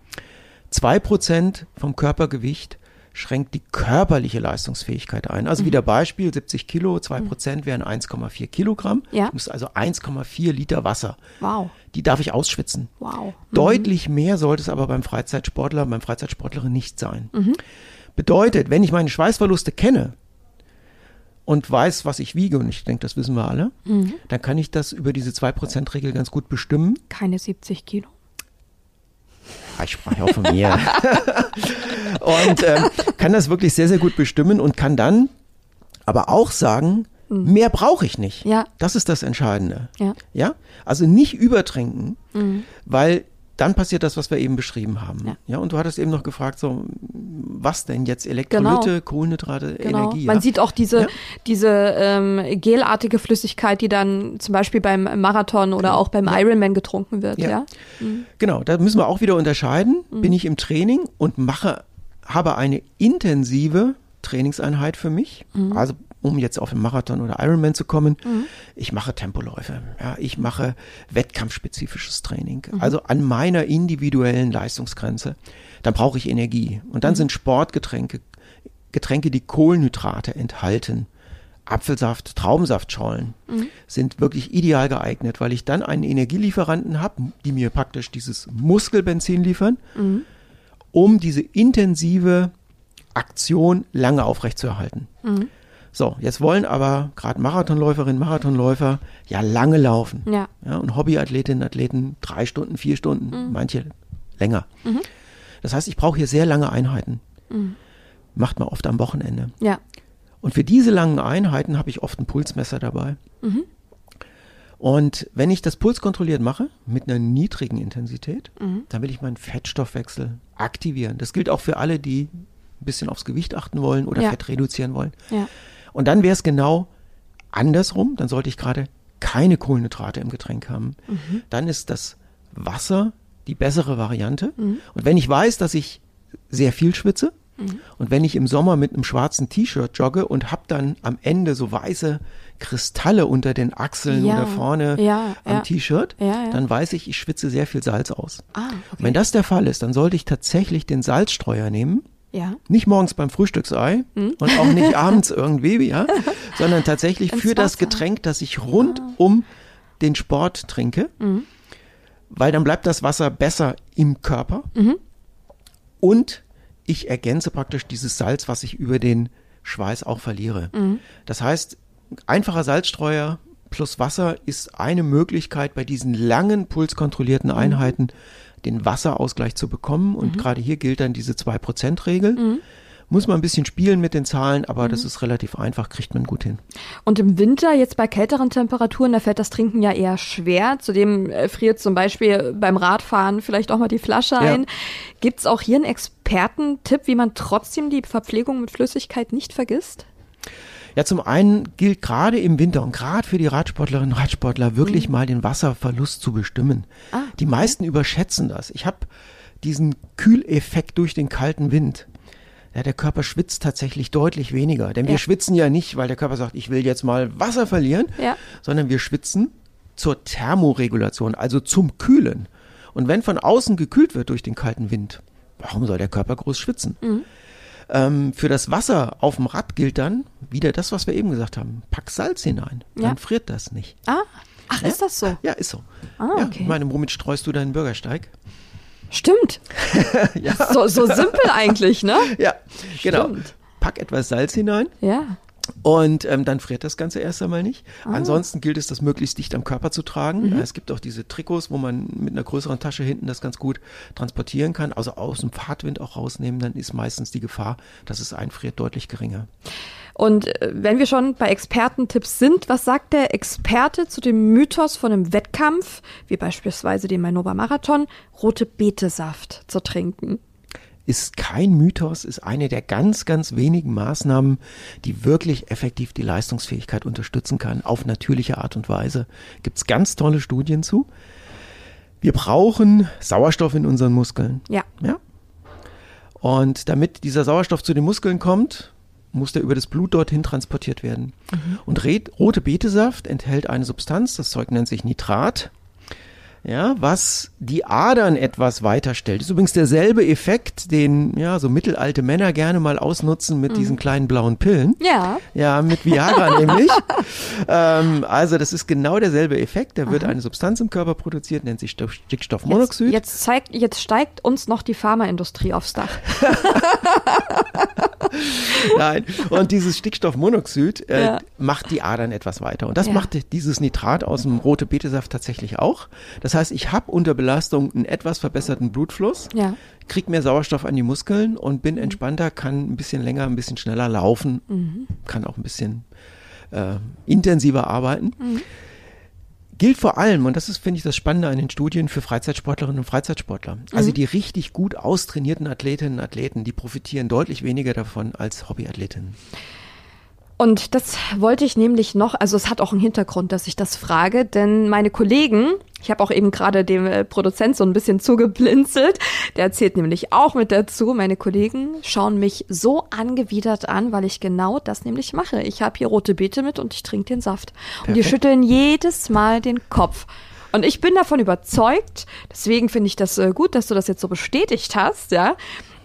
Zwei Prozent vom Körpergewicht schränkt die körperliche Leistungsfähigkeit ein. Also wieder Beispiel, 70 Kilo, 2 Prozent wären 1,4 Kilogramm. Ja. Ich muss also 1,4 Liter Wasser. Wow. Die darf ich ausschwitzen. Wow. Deutlich mehr sollte es aber beim Freizeitsportler, beim Freizeitsportlerin nicht sein. Bedeutet, wenn ich meine Schweißverluste kenne und weiß, was ich wiege, und ich denke, das wissen wir alle, dann kann ich das über diese 2%-Regel ganz gut bestimmen. Keine 70 Kilo. Ah, Ich spreche auch von mir. und ähm, kann das wirklich sehr, sehr gut bestimmen und kann dann aber auch sagen, mehr brauche ich nicht. Ja. Das ist das Entscheidende. Ja. Ja? Also nicht übertrinken, weil dann passiert das, was wir eben beschrieben haben. Ja. Ja. und du hattest eben noch gefragt, so, was denn jetzt? Elektrolyte, Genau. Kohlenhydrate, Genau. Energie. Man ja? sieht auch diese, Ja. diese ähm, gelartige Flüssigkeit, die dann zum Beispiel beim Marathon oder Genau. auch beim Ironman getrunken wird. Ja. Ja. Genau, da müssen wir auch wieder unterscheiden. Mhm. Bin ich im Training und mache, habe eine intensive Trainingseinheit für mich. Mhm. Also um jetzt auf den Marathon oder Ironman zu kommen, ich mache Tempoläufe, ja, ich mache wettkampfspezifisches Training, Mhm. also an meiner individuellen Leistungsgrenze. Dann brauche ich Energie. Und Mhm. dann sind Sportgetränke, Getränke, die Kohlenhydrate enthalten. Apfelsaft, Traubensaftschollen sind wirklich ideal geeignet, weil ich dann einen Energielieferanten habe, die mir praktisch dieses Muskelbenzin liefern, um diese intensive Aktion lange aufrechtzuerhalten. So, jetzt wollen aber gerade Marathonläuferinnen, Marathonläufer ja lange laufen. Ja. Ja, und Hobbyathletinnen, Athleten drei Stunden, vier Stunden, manche länger. Das heißt, ich brauche hier sehr lange Einheiten. Macht man oft am Wochenende. Ja. Und für diese langen Einheiten habe ich oft ein Pulsmesser dabei. Und wenn ich das Puls kontrolliert mache, mit einer niedrigen Intensität, dann will ich meinen Fettstoffwechsel aktivieren. Das gilt auch für alle, die ein bisschen aufs Gewicht achten wollen oder Ja. Fett reduzieren wollen. Ja. Und dann wäre es genau andersrum. Dann sollte ich gerade keine Kohlenhydrate im Getränk haben. Dann ist das Wasser die bessere Variante. Und wenn ich weiß, dass ich sehr viel schwitze und wenn ich im Sommer mit einem schwarzen T-Shirt jogge und hab dann am Ende so weiße Kristalle unter den Achseln Ja, oder vorne ja, am ja. Ja. dann weiß ich, ich schwitze sehr viel Salz aus. Ah, Und okay. Wenn das der Fall ist, dann sollte ich tatsächlich den Salzstreuer nehmen Ja. nicht morgens beim Frühstücksei Hm? und auch nicht abends irgendwie, ja, sondern tatsächlich für das Wasser. Ah. Getränk, das ich rund um den Sport trinke, Hm. weil dann bleibt das Wasser besser im Körper Mhm. und ich ergänze praktisch dieses Salz, was ich über den Schweiß auch verliere. Mhm. Das heißt, einfacher Salzstreuer plus Wasser ist eine Möglichkeit, bei diesen langen pulskontrollierten Mhm. Einheiten den Wasserausgleich zu bekommen. Und gerade hier gilt dann diese 2%-Regel. Mhm. Muss man ein bisschen spielen mit den Zahlen, aber das ist relativ einfach, kriegt man gut hin. Und im Winter, jetzt bei kälteren Temperaturen, da fällt das Trinken ja eher schwer. Zudem äh, friert zum Beispiel beim Radfahren vielleicht auch mal die Flasche Ja. ein. Gibt's auch hier einen Expertentipp, wie man trotzdem die Verpflegung mit Flüssigkeit nicht vergisst? Ja, zum einen gilt gerade im Winter und gerade für die Radsportlerinnen und Radsportler wirklich mal den Wasserverlust zu bestimmen. Ah, die meisten überschätzen das. Ich habe diesen Kühleffekt durch den kalten Wind. Ja, der Körper schwitzt tatsächlich deutlich weniger. Denn wir Ja. schwitzen ja nicht, weil der Körper sagt, ich will jetzt mal Wasser verlieren, Ja. sondern wir schwitzen zur Thermoregulation, also zum Kühlen. Und wenn von außen gekühlt wird durch den kalten Wind, warum soll der Körper groß schwitzen? Ähm, für das Wasser auf dem Rad gilt dann wieder das, was wir eben gesagt haben. Pack Salz hinein, Ja. dann friert das nicht. Ah, ach, ist das so? Ja, ist so. Ah, ja, okay. Ich meine, womit streust du deinen Bürgersteig? Stimmt. so, so simpel eigentlich, ne? Ja, genau. Stimmt. Pack etwas Salz hinein Ja. Und ähm, dann friert das Ganze erst einmal nicht. Ah. Ansonsten gilt es, das möglichst dicht am Körper zu tragen. Mhm. Es gibt auch diese Trikots, wo man mit einer größeren Tasche hinten das ganz gut transportieren kann. Also aus dem Fahrtwind auch rausnehmen, dann ist meistens die Gefahr, dass es einfriert, deutlich geringer. Und äh, wenn wir schon bei Expertentipps sind, was sagt der Experte zu dem Mythos von einem Wettkampf, wie beispielsweise dem Mainova Marathon, rote Betesaft zu trinken? Ist kein Mythos, ist eine der ganz, ganz wenigen Maßnahmen, die wirklich effektiv die Leistungsfähigkeit unterstützen kann, auf natürliche Art und Weise. Gibt's ganz tolle Studien zu. Wir brauchen Sauerstoff in unseren Muskeln. Ja. Ja? Und damit dieser Sauerstoff zu den Muskeln kommt, muss der über das Blut dorthin transportiert werden. Und Red, rote Betesaft enthält eine Substanz, das Zeug nennt sich Nitrat. Ja, was die Adern etwas weiter stellt. Ist übrigens derselbe Effekt, den ja so mittelalte Männer gerne mal ausnutzen mit mhm. diesen kleinen blauen Pillen. Ja. Ja, mit Viagra nämlich. Ähm, also das ist genau derselbe Effekt. Da wird Aha. eine Substanz im Körper produziert, nennt sich Stickstoffmonoxid. Jetzt, jetzt, zeigt, jetzt steigt uns noch die Pharmaindustrie aufs Dach. Nein. Und dieses Stickstoffmonoxid äh, ja. macht die Adern etwas weiter. Und das ja. macht dieses Nitrat aus dem rote Betesaft tatsächlich auch. Das heißt, ich habe unter Belastung einen etwas verbesserten Blutfluss, ja. kriege mehr Sauerstoff an die Muskeln und bin mhm. entspannter, kann ein bisschen länger, ein bisschen schneller laufen, mhm. kann auch ein bisschen äh, intensiver arbeiten. Mhm gilt vor allem, und das ist, finde ich, das Spannende an den Studien für Freizeitsportlerinnen und Freizeitsportler. Also mhm. die richtig gut austrainierten Athletinnen und Athleten, die profitieren deutlich weniger davon als Hobbyathletinnen. Und das wollte ich nämlich noch, also es hat auch einen Hintergrund, dass ich das frage, denn meine Kollegen, ich habe auch eben gerade dem äh, Produzent so ein bisschen zugeblinzelt, der erzählt nämlich auch mit dazu, meine Kollegen schauen mich so angewidert an, weil ich genau das nämlich mache. Ich habe hier rote Beete mit und ich trinke den Saft. Perfekt. Und die schütteln jedes Mal den Kopf. Und ich bin davon überzeugt, deswegen finde ich das äh, gut, dass du das jetzt so bestätigt hast, ja,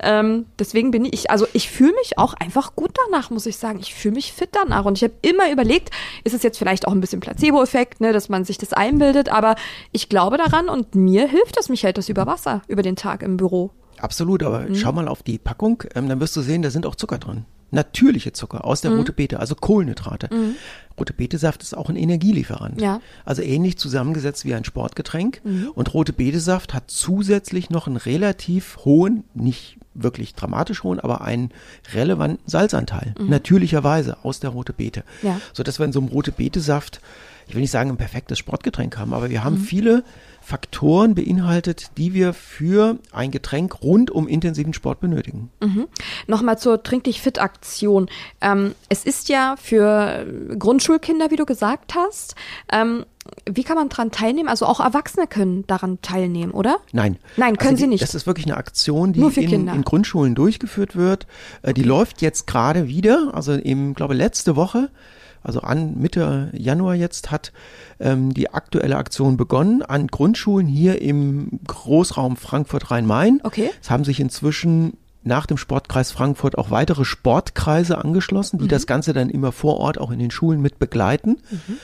ähm, deswegen bin ich, also ich fühle mich auch einfach gut danach, muss ich sagen. Ich fühle mich fit danach. Und ich habe immer überlegt, ist es jetzt vielleicht auch ein bisschen Placebo-Effekt, ne, dass man sich das einbildet, aber ich glaube daran und mir hilft es, mich hält das über Wasser über den Tag im Büro. Absolut, aber mhm. schau mal auf die Packung, ähm, dann wirst du sehen, da sind auch Zucker drin. Natürliche Zucker aus der mhm. rote Beete, also Kohlenhydrate. Mhm. Rote Betesaft ist auch ein Energielieferant. Ja. Also ähnlich zusammengesetzt wie ein Sportgetränk. Mhm. Und rote Betesaft hat zusätzlich noch einen relativ hohen, nicht wirklich dramatisch hohen, aber einen relevanten Salzanteil. Mhm. Natürlicherweise aus der rote Beete. Ja. So dass wir in so einem rote Betesaft, ich will nicht sagen ein perfektes Sportgetränk haben, aber wir haben mhm. viele Faktoren beinhaltet, die wir für ein Getränk rund um intensiven Sport benötigen. Mhm. Nochmal zur Trink dich fit Aktion. Ähm, es ist ja für Grundschulkinder, wie du gesagt hast. Ähm, wie kann man daran teilnehmen? Also auch Erwachsene können daran teilnehmen, oder? Nein. Nein, können also die, sie nicht. Das ist wirklich eine Aktion, die in, in, Grundschulen durchgeführt wird. Äh, die läuft jetzt gerade wieder, also im, glaube letzte Woche also an Mitte Januar jetzt, hat ähm, die aktuelle Aktion begonnen an Grundschulen hier im Großraum Frankfurt-Rhein-Main. Okay. Es haben sich inzwischen nach dem Sportkreis Frankfurt auch weitere Sportkreise angeschlossen, die mhm. das Ganze dann immer vor Ort auch in den Schulen mit begleiten. Mhm.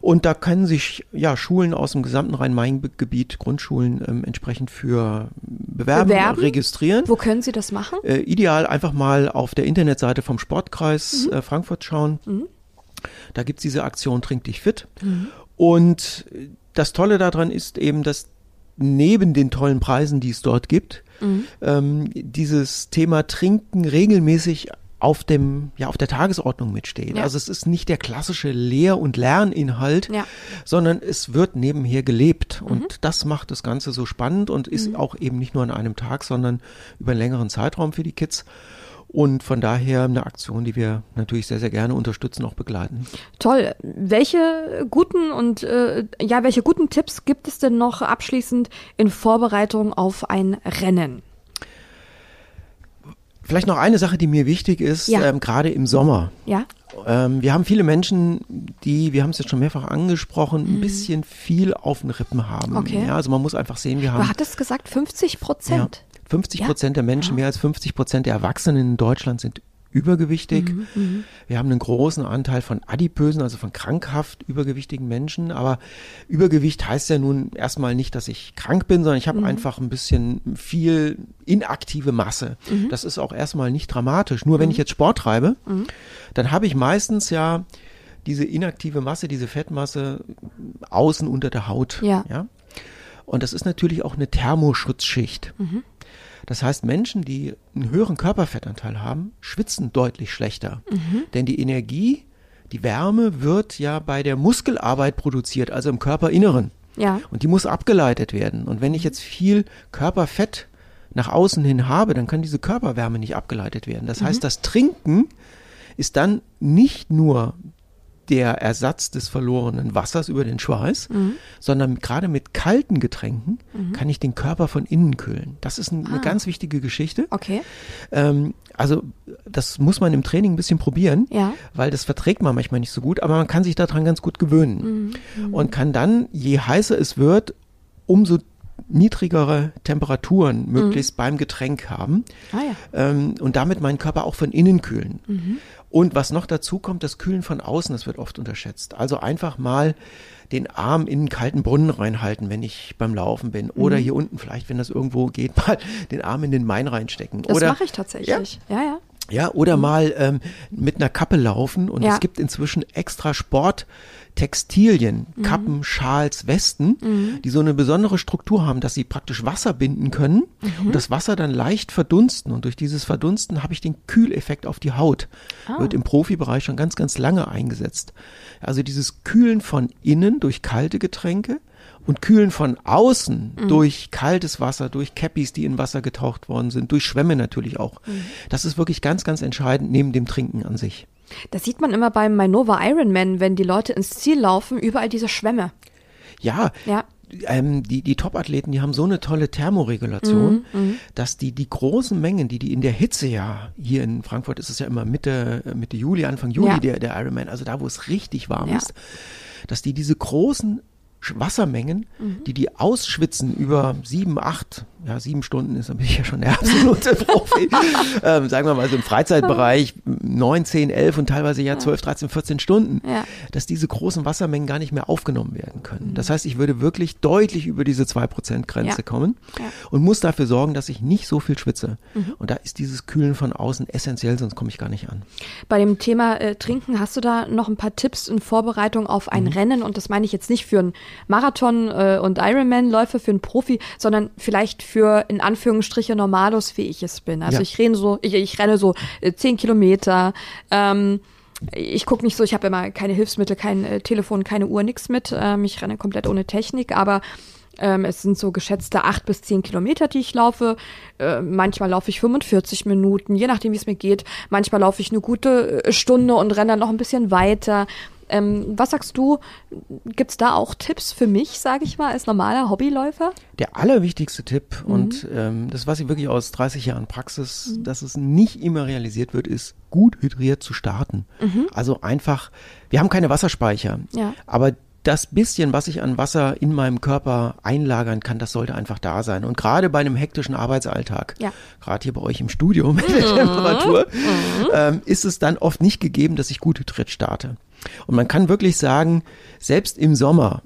Und da können sich ja Schulen aus dem gesamten Rhein-Main-Gebiet, Grundschulen ähm, entsprechend für bewerben, bewerben, registrieren. Wo können sie das machen? Äh, ideal einfach mal auf der Internetseite vom Sportkreis mhm. äh, Frankfurt schauen. Da gibt's diese Aktion Trink dich fit. Mhm. Und das Tolle daran ist eben, dass neben den tollen Preisen, die es dort gibt, mhm. ähm, dieses Thema Trinken regelmäßig auf dem ja auf der Tagesordnung mitsteht. Ja. Also es ist nicht der klassische Lehr- und Lerninhalt, ja. sondern es wird nebenher gelebt mhm. und das macht das Ganze so spannend und ist mhm. auch eben nicht nur an einem Tag, sondern über einen längeren Zeitraum für die Kids. Und von daher eine Aktion, die wir natürlich sehr, sehr gerne unterstützen, auch begleiten. Toll. Welche guten und äh, ja, welche guten Tipps gibt es denn noch abschließend in Vorbereitung auf ein Rennen? Vielleicht noch eine Sache, die mir wichtig ist, ja. ähm, gerade im Sommer. Ja. Ähm, wir haben viele Menschen, die, wir haben es jetzt schon mehrfach angesprochen, mhm. ein bisschen viel auf den Rippen haben. Okay. Ja, also man muss einfach sehen, wir haben. Du hattest gesagt 50 Prozent. Ja. 50 Prozent ja. der Menschen, mehr als 50 Prozent der Erwachsenen in Deutschland sind übergewichtig. Mhm, mhm, wir haben einen großen Anteil von adipösen, also von krankhaft übergewichtigen Menschen. Aber Übergewicht heißt ja nun erstmal nicht, dass ich krank bin, sondern ich habe mhm. einfach ein bisschen viel inaktive Masse. Mhm. Das ist auch erstmal nicht dramatisch. Nur wenn ich mhm. jetzt Sport treibe, mhm. dann habe ich meistens ja diese inaktive Masse, diese Fettmasse außen unter der Haut. Ja. ja? Und das ist natürlich auch eine Thermoschutzschicht. Das heißt, Menschen, die einen höheren Körperfettanteil haben, schwitzen deutlich schlechter. Mhm. Denn die Energie, die Wärme wird ja bei der Muskelarbeit produziert, also im Körperinneren. Ja. Und die muss abgeleitet werden. Und wenn ich jetzt viel Körperfett nach außen hin habe, dann kann diese Körperwärme nicht abgeleitet werden. Das mhm. heißt, das Trinken ist dann nicht nur der Ersatz des verlorenen Wassers über den Schweiß, mhm. sondern gerade mit kalten Getränken mhm. kann ich den Körper von innen kühlen. Das ist ein, ah. eine ganz wichtige Geschichte. Okay. Ähm, also das muss man im Training ein bisschen probieren, ja. weil das verträgt man manchmal nicht so gut, aber man kann sich daran ganz gut gewöhnen mhm. mhm. und kann dann, je heißer es wird, umso niedrigere Temperaturen möglichst beim Getränk haben Ah ja. ähm, und damit meinen Körper auch von innen kühlen. Und was noch dazu kommt, das Kühlen von außen, das wird oft unterschätzt. Also einfach mal den Arm in einen kalten Brunnen reinhalten, wenn ich beim Laufen bin. Oder hier unten vielleicht, wenn das irgendwo geht, mal den Arm in den Main reinstecken. Das Oder mache ich tatsächlich. Ja, ja. ja, oder mal ähm, mit einer Kappe laufen und Ja. es gibt inzwischen extra Sporttextilien, Kappen, Schals, Westen, die so eine besondere Struktur haben, dass sie praktisch Wasser binden können und das Wasser dann leicht verdunsten und durch dieses Verdunsten habe ich den Kühleffekt auf die Haut. Wird im Profibereich schon ganz, ganz lange eingesetzt. Also dieses Kühlen von innen durch kalte Getränke und Kühlen von außen durch kaltes Wasser, durch Cappies, die in Wasser getaucht worden sind, durch Schwämme natürlich auch. Das ist wirklich ganz, ganz entscheidend neben dem Trinken an sich. Das sieht man immer beim Mainova Ironman, wenn die Leute ins Ziel laufen, überall diese Schwämme. Ja, Ja. ähm, die, die Top-Athleten, die haben so eine tolle Thermoregulation, dass die die großen Mengen, die die in der Hitze ja, hier in Frankfurt ist es ja immer Mitte, Mitte Juli, Anfang Juli Ja. der, der Ironman, also da, wo es richtig warm Ja. ist, dass die diese großen Wassermengen, die die ausschwitzen über sieben, acht, ja sieben Stunden ist, dann bin ich ja schon der absolute Profi, ähm, sagen wir mal so im Freizeitbereich neun, zehn, elf und teilweise ja zwölf, 13, 14 Stunden, Ja. dass diese großen Wassermengen gar nicht mehr aufgenommen werden können. Das heißt, ich würde wirklich deutlich über diese 2%-Grenze Ja. kommen Ja. und muss dafür sorgen, dass ich nicht so viel schwitze. Und da ist dieses Kühlen von außen essentiell, sonst komme ich gar nicht an. Bei dem Thema äh, Trinken hast du da noch ein paar Tipps in Vorbereitung auf ein Mhm. Rennen und das meine ich jetzt nicht für einen Marathon äh, und Ironman-Läufer, für einen Profi, sondern vielleicht für in Anführungsstriche Normalos, wie ich es bin. Also Ja. ich renne so, ich, ich renne so äh, zehn Kilometer. Ähm, ich gucke nicht so, ich habe immer keine Hilfsmittel, kein äh, Telefon, keine Uhr, nix mit. Ähm, ich renne komplett ohne Technik, aber ähm, es sind so geschätzte acht bis zehn Kilometer, die ich laufe. Äh, manchmal laufe ich 45 Minuten, je nachdem, wie es mir geht. Manchmal laufe ich eine gute äh, Stunde und renne dann noch ein bisschen weiter. Ähm, was sagst du? Gibt's da auch Tipps für mich, sage ich mal, als normaler Hobbyläufer? Der allerwichtigste Tipp, Mhm. und ähm, das weiß ich wirklich aus 30 Jahren Praxis, dass es nicht immer realisiert wird, ist, gut hydriert zu starten. Also einfach, wir haben keine Wasserspeicher, Mhm. Ja. aber das bisschen, was ich an Wasser in meinem Körper einlagern kann, das sollte einfach da sein. Und gerade bei einem hektischen Arbeitsalltag, Ja. gerade hier bei euch im Studio mit der Temperatur, ähm, ist es dann oft nicht gegeben, dass ich gut hydriert starte. Und man kann wirklich sagen, selbst im Sommer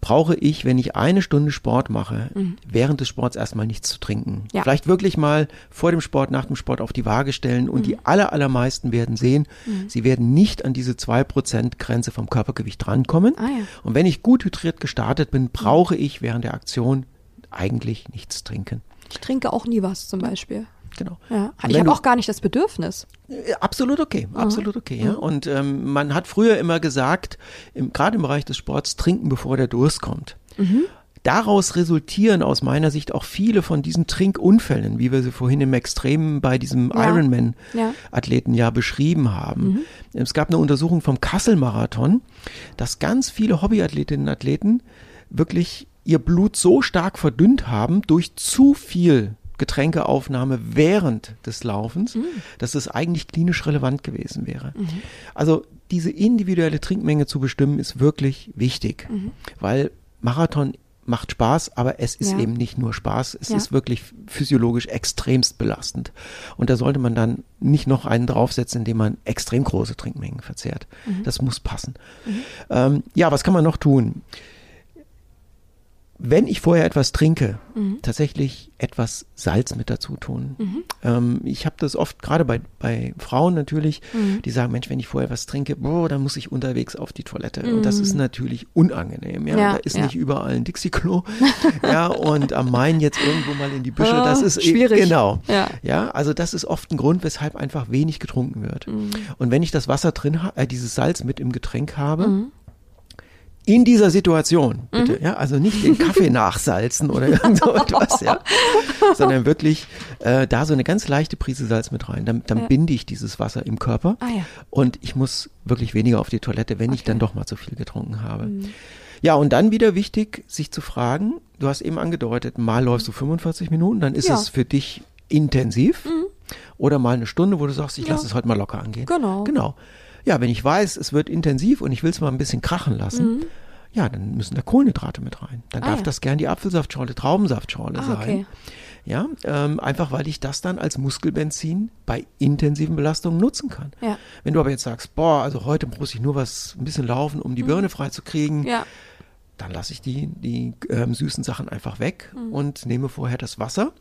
brauche ich, wenn ich eine Stunde Sport mache, während des Sports erstmal nichts zu trinken. Ja. Vielleicht wirklich mal vor dem Sport, nach dem Sport auf die Waage stellen und die aller, allermeisten werden sehen, sie werden nicht an diese 2% Grenze vom Körpergewicht drankommen. Ah ja. Und wenn ich gut hydriert gestartet bin, brauche ich während der Aktion eigentlich nichts trinken. Ich trinke auch nie was zum Beispiel. Genau. Ja. Ich habe auch gar nicht das Bedürfnis. äh, Absolut okay, absolut okay. Ja. Und ähm, man hat früher immer gesagt, im, gerade im Bereich des Sports, trinken, bevor der Durst kommt. Daraus resultieren aus meiner Sicht auch viele von diesen Trinkunfällen, wie wir sie vorhin im Extremen bei diesem Ja. Ironman-Athleten ja beschrieben haben. Es gab eine Untersuchung vom Kassel-Marathon, dass ganz viele Hobbyathletinnen und Athleten wirklich ihr Blut so stark verdünnt haben durch zu viel Getränkeaufnahme während des Laufens, dass es eigentlich klinisch relevant gewesen wäre. Also diese individuelle Trinkmenge zu bestimmen ist wirklich wichtig, weil Marathon macht Spaß, aber es ist Ja. eben nicht nur Spaß, es Ja. ist wirklich physiologisch extremst belastend. Und da sollte man dann nicht noch einen draufsetzen, indem man extrem große Trinkmengen verzehrt. Das muss passen. Ähm, ja, was kann man noch tun? Wenn ich vorher etwas trinke, tatsächlich etwas Salz mit dazu tun. Ähm, ich habe das oft, gerade bei, bei Frauen natürlich, die sagen, Mensch, wenn ich vorher was trinke, boah, dann muss ich unterwegs auf die Toilette. Und das ist natürlich unangenehm. Ja, Ja, da ist ja. nicht überall ein Dixie-Klo. ja, und am Main jetzt irgendwo mal in die Büsche, Ah, das ist eh- schwierig. Genau. Ja. Ja, also das ist oft ein Grund, weshalb einfach wenig getrunken wird. Und wenn ich das Wasser drin, äh, dieses Salz mit im Getränk habe, in dieser Situation, bitte, ja, also nicht den Kaffee nachsalzen oder irgend so etwas, ja, sondern wirklich äh, da so eine ganz leichte Prise Salz mit rein. Dann, dann Ja. binde ich dieses Wasser im Körper Ah ja. und ich muss wirklich weniger auf die Toilette, wenn ich dann doch mal zu viel getrunken habe. Ja, und dann wieder wichtig, sich zu fragen, du hast eben angedeutet, mal läufst du 45 Minuten, dann ist Ja. es für dich intensiv oder mal eine Stunde, wo du sagst, ich Ja. lasse es heute mal locker angehen. Genau. Genau. Ja, wenn ich weiß, es wird intensiv und ich will es mal ein bisschen krachen lassen, ja, dann müssen da Kohlenhydrate mit rein. Dann Ah, darf ja. das gern die Apfelsaftschorle, Traubensaftschorle Ah, sein. okay. Ja, ähm, einfach weil ich das dann als Muskelbenzin bei intensiven Belastungen nutzen kann. Ja. Wenn du aber jetzt sagst, boah, also heute muss ich nur was ein bisschen laufen, um die Birne freizukriegen, Mhm. Ja. dann lasse ich die, die ähm, süßen Sachen einfach weg Mhm. und nehme vorher das Wasser,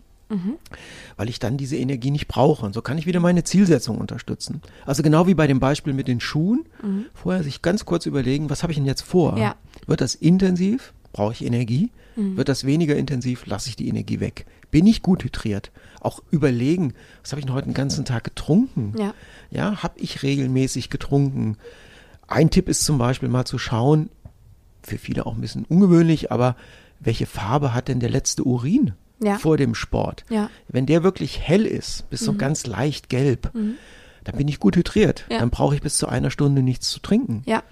weil ich dann diese Energie nicht brauche. Und so kann ich wieder meine Zielsetzung unterstützen. Also genau wie bei dem Beispiel mit den Schuhen, vorher sich ganz kurz überlegen, was habe ich denn jetzt vor? Mhm. Ja. Wird das intensiv? Brauche ich Energie? Mhm. Wird das weniger intensiv? Lasse ich die Energie weg? Bin ich gut hydriert? Auch überlegen, was habe ich denn heute den ganzen Tag getrunken? Ja. Ja, habe ich regelmäßig getrunken? Ein Tipp ist zum Beispiel mal zu schauen, für viele auch ein bisschen ungewöhnlich, aber welche Farbe hat denn der letzte Urin Ja. vor dem Sport? Ja. Mhm. Wenn der wirklich hell ist, bis so ganz leicht gelb, dann bin ich gut hydriert. Ja. Dann brauche ich bis zu einer Stunde nichts zu trinken. Ja.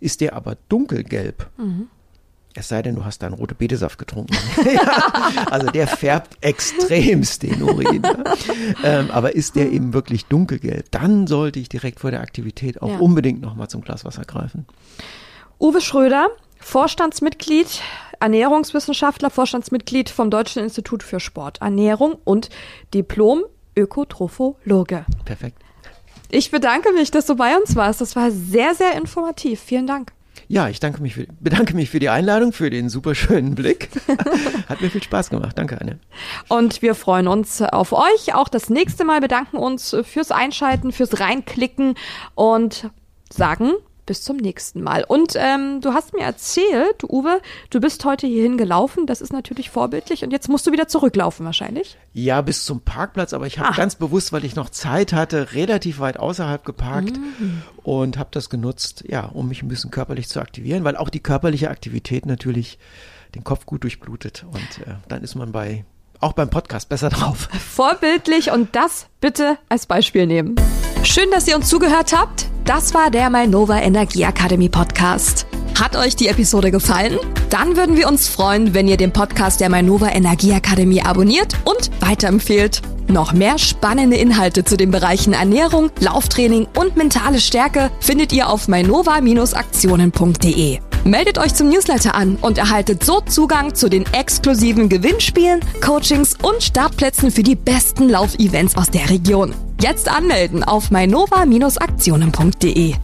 Ist der aber dunkelgelb, Mhm. es sei denn, du hast da einen rote Betesaft getrunken. also der färbt extremst den Urin. ne? ähm, aber ist der eben wirklich dunkelgelb, dann sollte ich direkt vor der Aktivität auch unbedingt nochmal zum Glas Wasser greifen. Uwe Schröder, Vorstandsmitglied, Ernährungswissenschaftler, Vorstandsmitglied vom Deutschen Institut für Sport, Ernährung und Diplom Ökotrophologe. Perfekt. Ich bedanke mich, dass du bei uns warst. Das war sehr, sehr informativ. Vielen Dank. Ja, ich danke mich für, bedanke mich für die Einladung, für den super schönen Blick. Hat mir viel Spaß gemacht. Danke, Anne. Und wir freuen uns auf euch. Auch das nächste Mal bedanken uns fürs Einschalten, fürs Reinklicken und sagen bis zum nächsten Mal. Und ähm, du hast mir erzählt, Uwe, du bist heute hierhin gelaufen. Das ist natürlich vorbildlich. Und jetzt musst du wieder zurücklaufen wahrscheinlich. Ja, bis zum Parkplatz, aber ich habe Ah. ganz bewusst, weil ich noch Zeit hatte, relativ weit außerhalb geparkt Mhm. und habe das genutzt, ja, um mich ein bisschen körperlich zu aktivieren, weil auch die körperliche Aktivität natürlich den Kopf gut durchblutet und äh, dann ist man bei auch beim Podcast besser drauf. Vorbildlich und das bitte als Beispiel nehmen. Schön, dass ihr uns zugehört habt. Das war der MyNova Energie Academy Podcast. Hat euch die Episode gefallen? Dann würden wir uns freuen, wenn ihr den Podcast der MyNova Energie Akademie abonniert und weiterempfehlt. Noch mehr spannende Inhalte zu den Bereichen Ernährung, Lauftraining und mentale Stärke findet ihr auf mynova-aktionen.de. Meldet euch zum Newsletter an und erhaltet so Zugang zu den exklusiven Gewinnspielen, Coachings und Startplätzen für die besten Laufevents aus der Region. Jetzt anmelden auf mynova-aktionen.de.